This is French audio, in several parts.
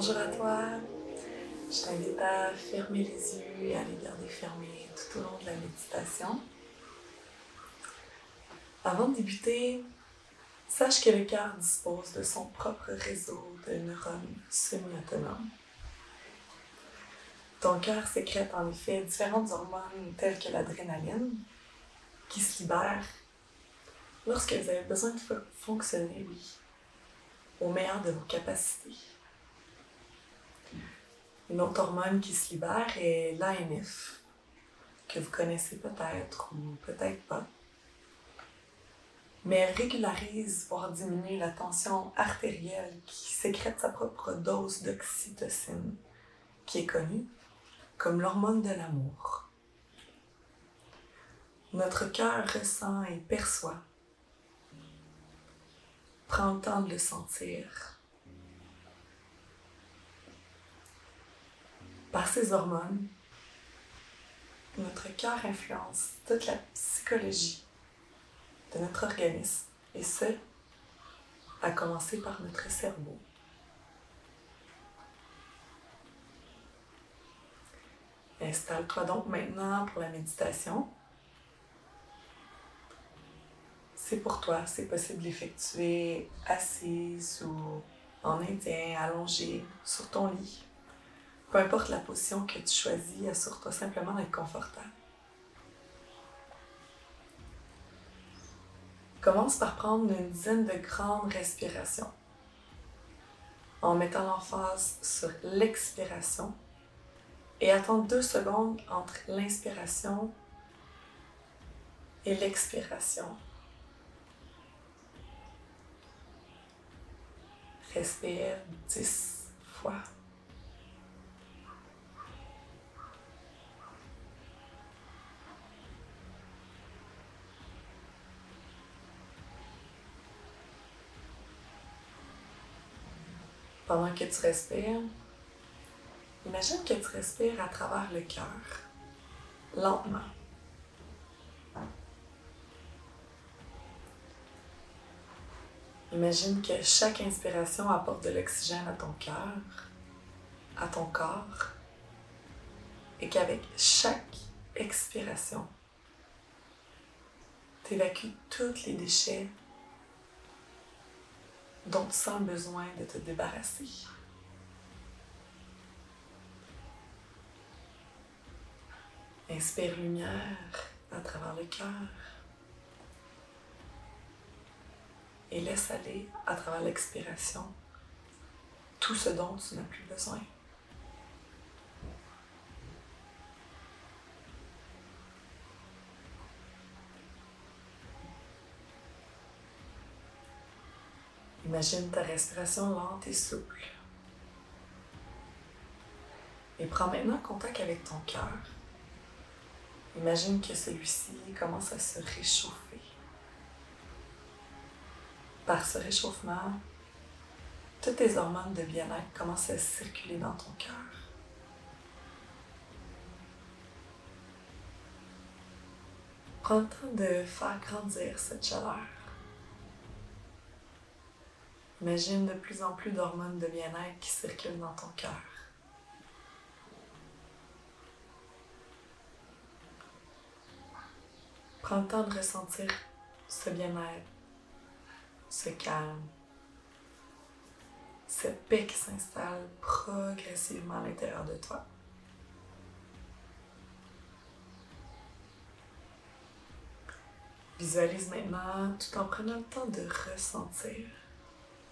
Bonjour à toi. Je t'invite à fermer les yeux et à les garder fermés tout au long de la méditation. Avant de débuter, sache que le cœur dispose de son propre réseau de neurones semi-autonomes. Ton cœur sécrète en effet différentes hormones telles que l'adrénaline qui se libèrent lorsque vous avez besoin de fonctionner, oui, au meilleur de vos capacités. Une autre hormone qui se libère est l'ANF, que vous connaissez peut-être ou peut-être pas. Mais elle régularise, voire diminue la tension artérielle qui sécrète sa propre dose d'oxytocine, qui est connue comme l'hormone de l'amour. Notre cœur ressent et perçoit. Prends le temps de le sentir Par ces hormones, notre cœur influence toute la psychologie de notre organisme, et ce, à commencer par notre cerveau. Installe-toi donc maintenant pour la méditation. C'est pour toi, c'est possible d'effectuer assise ou en indien, allongé sur ton lit. Peu importe la position que tu choisis, assure-toi simplement d'être confortable. Commence par prendre une dizaine de grandes respirations en mettant l'emphase sur l'expiration et attends deux secondes entre l'inspiration et l'expiration. Respire dix fois. Pendant que tu respires, imagine que tu respires à travers le cœur, lentement. Imagine que chaque inspiration apporte de l'oxygène à ton cœur, à ton corps, et qu'avec chaque expiration, tu évacues tous les déchets dont tu sens besoin de te débarrasser. Inspire lumière à travers le cœur et laisse aller à travers l'expiration tout ce dont tu n'as plus besoin. Imagine ta respiration lente et souple. Et prends maintenant contact avec ton cœur. Imagine que celui-ci commence à se réchauffer. Par ce réchauffement, toutes tes hormones de bien-être commencent à circuler dans ton cœur. Prends le temps de faire grandir cette chaleur. Imagine de plus en plus d'hormones de bien-être qui circulent dans ton cœur. Prends le temps de ressentir ce bien-être, ce calme, cette paix qui s'installe progressivement à l'intérieur de toi. Visualise maintenant tout en prenant le temps de ressentir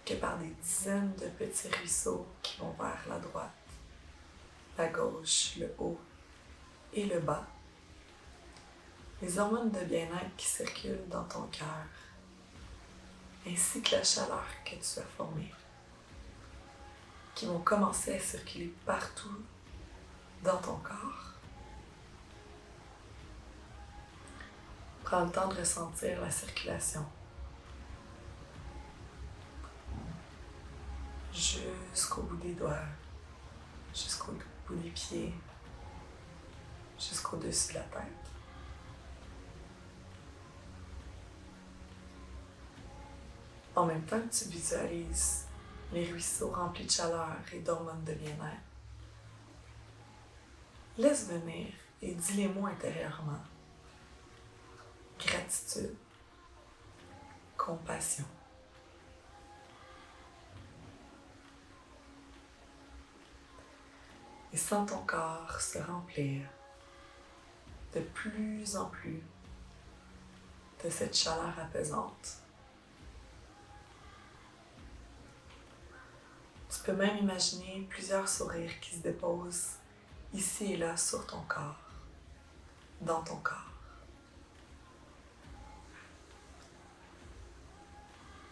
que par des dizaines de petits ruisseaux qui vont vers la droite, la gauche, le haut et le bas. Les hormones de bien-être qui circulent dans ton cœur, ainsi que la chaleur que tu as formée, qui vont commencer à circuler partout dans ton corps. Prends le temps de ressentir la circulation jusqu'au bout des doigts, jusqu'au bout des pieds, jusqu'au-dessus de la tête. En même temps que tu visualises les ruisseaux remplis de chaleur et d'hormones de bien-être. Laisse venir et dis les mots intérieurement. Gratitude, compassion. Et sens ton corps se remplir de plus en plus de cette chaleur apaisante. Tu peux même imaginer plusieurs sourires qui se déposent ici et là sur ton corps, dans ton corps.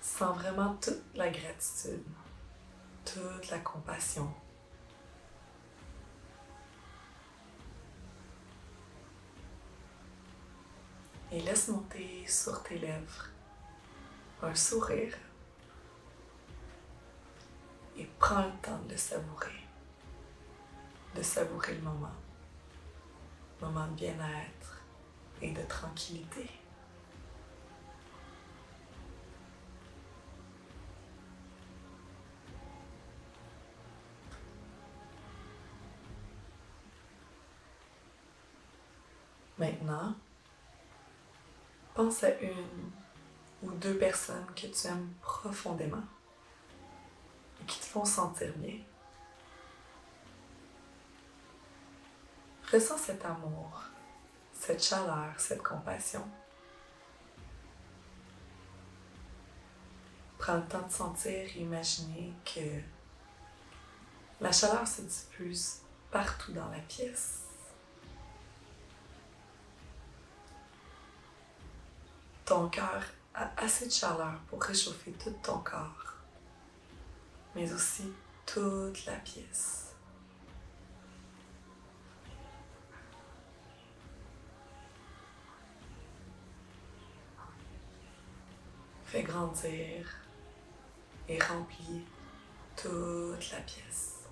Sens vraiment toute la gratitude, toute la compassion. Et laisse monter sur tes lèvres un sourire et prends le temps de le savourer, de savourer le moment, moment de bien-être et de tranquillité. Maintenant, pense à une ou deux personnes que tu aimes profondément qui te font sentir bien. Ressens cet amour, cette chaleur, cette compassion. Prends le temps de sentir et imaginer que la chaleur se diffuse partout dans la pièce. Ton cœur a assez de chaleur pour réchauffer tout ton corps mais aussi toute la pièce. Fais grandir et remplis toute la pièce.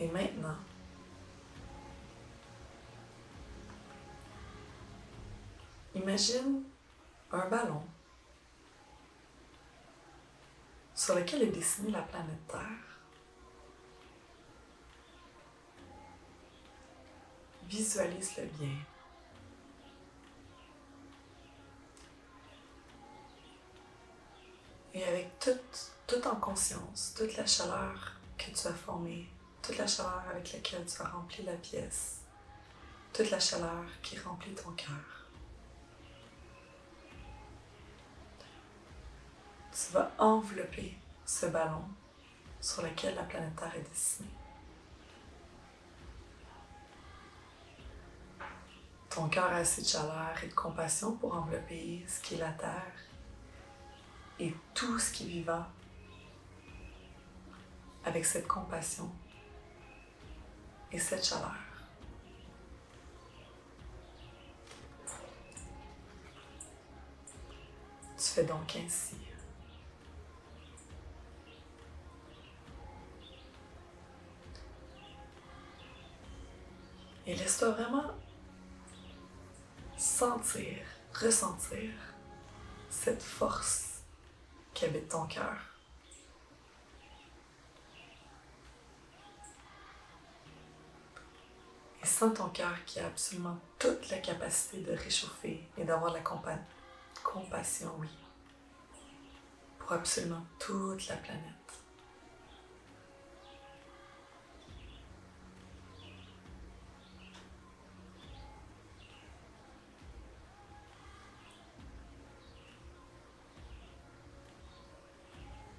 Et maintenant, imagine un ballon sur lequel est dessinée la planète Terre. Visualise-le bien. Et avec toute, en conscience, toute la chaleur que tu as formée toute la chaleur avec laquelle tu as rempli la pièce, toute la chaleur qui remplit ton cœur. Tu vas envelopper ce ballon sur lequel la planète Terre est dessinée. Ton cœur a assez de chaleur et de compassion pour envelopper ce qui est la Terre et tout ce qui est vivant avec cette compassion et cette chaleur. Tu fais donc ainsi. Et laisse-toi vraiment sentir, ressentir cette force qui habite ton cœur. Et sens ton cœur qui a absolument toute la capacité de réchauffer et d'avoir la compassion, oui, pour absolument toute la planète.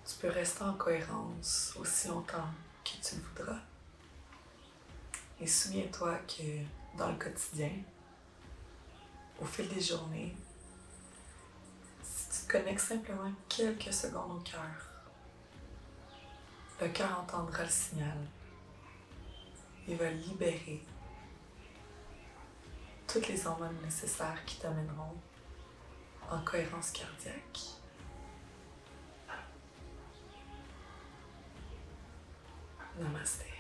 Tu peux rester en cohérence aussi longtemps que tu le voudras. Et souviens-toi que dans le quotidien, au fil des journées, si tu te connectes simplement quelques secondes au cœur, le cœur entendra le signal et va libérer toutes les hormones nécessaires qui t'amèneront en cohérence cardiaque. Namaste.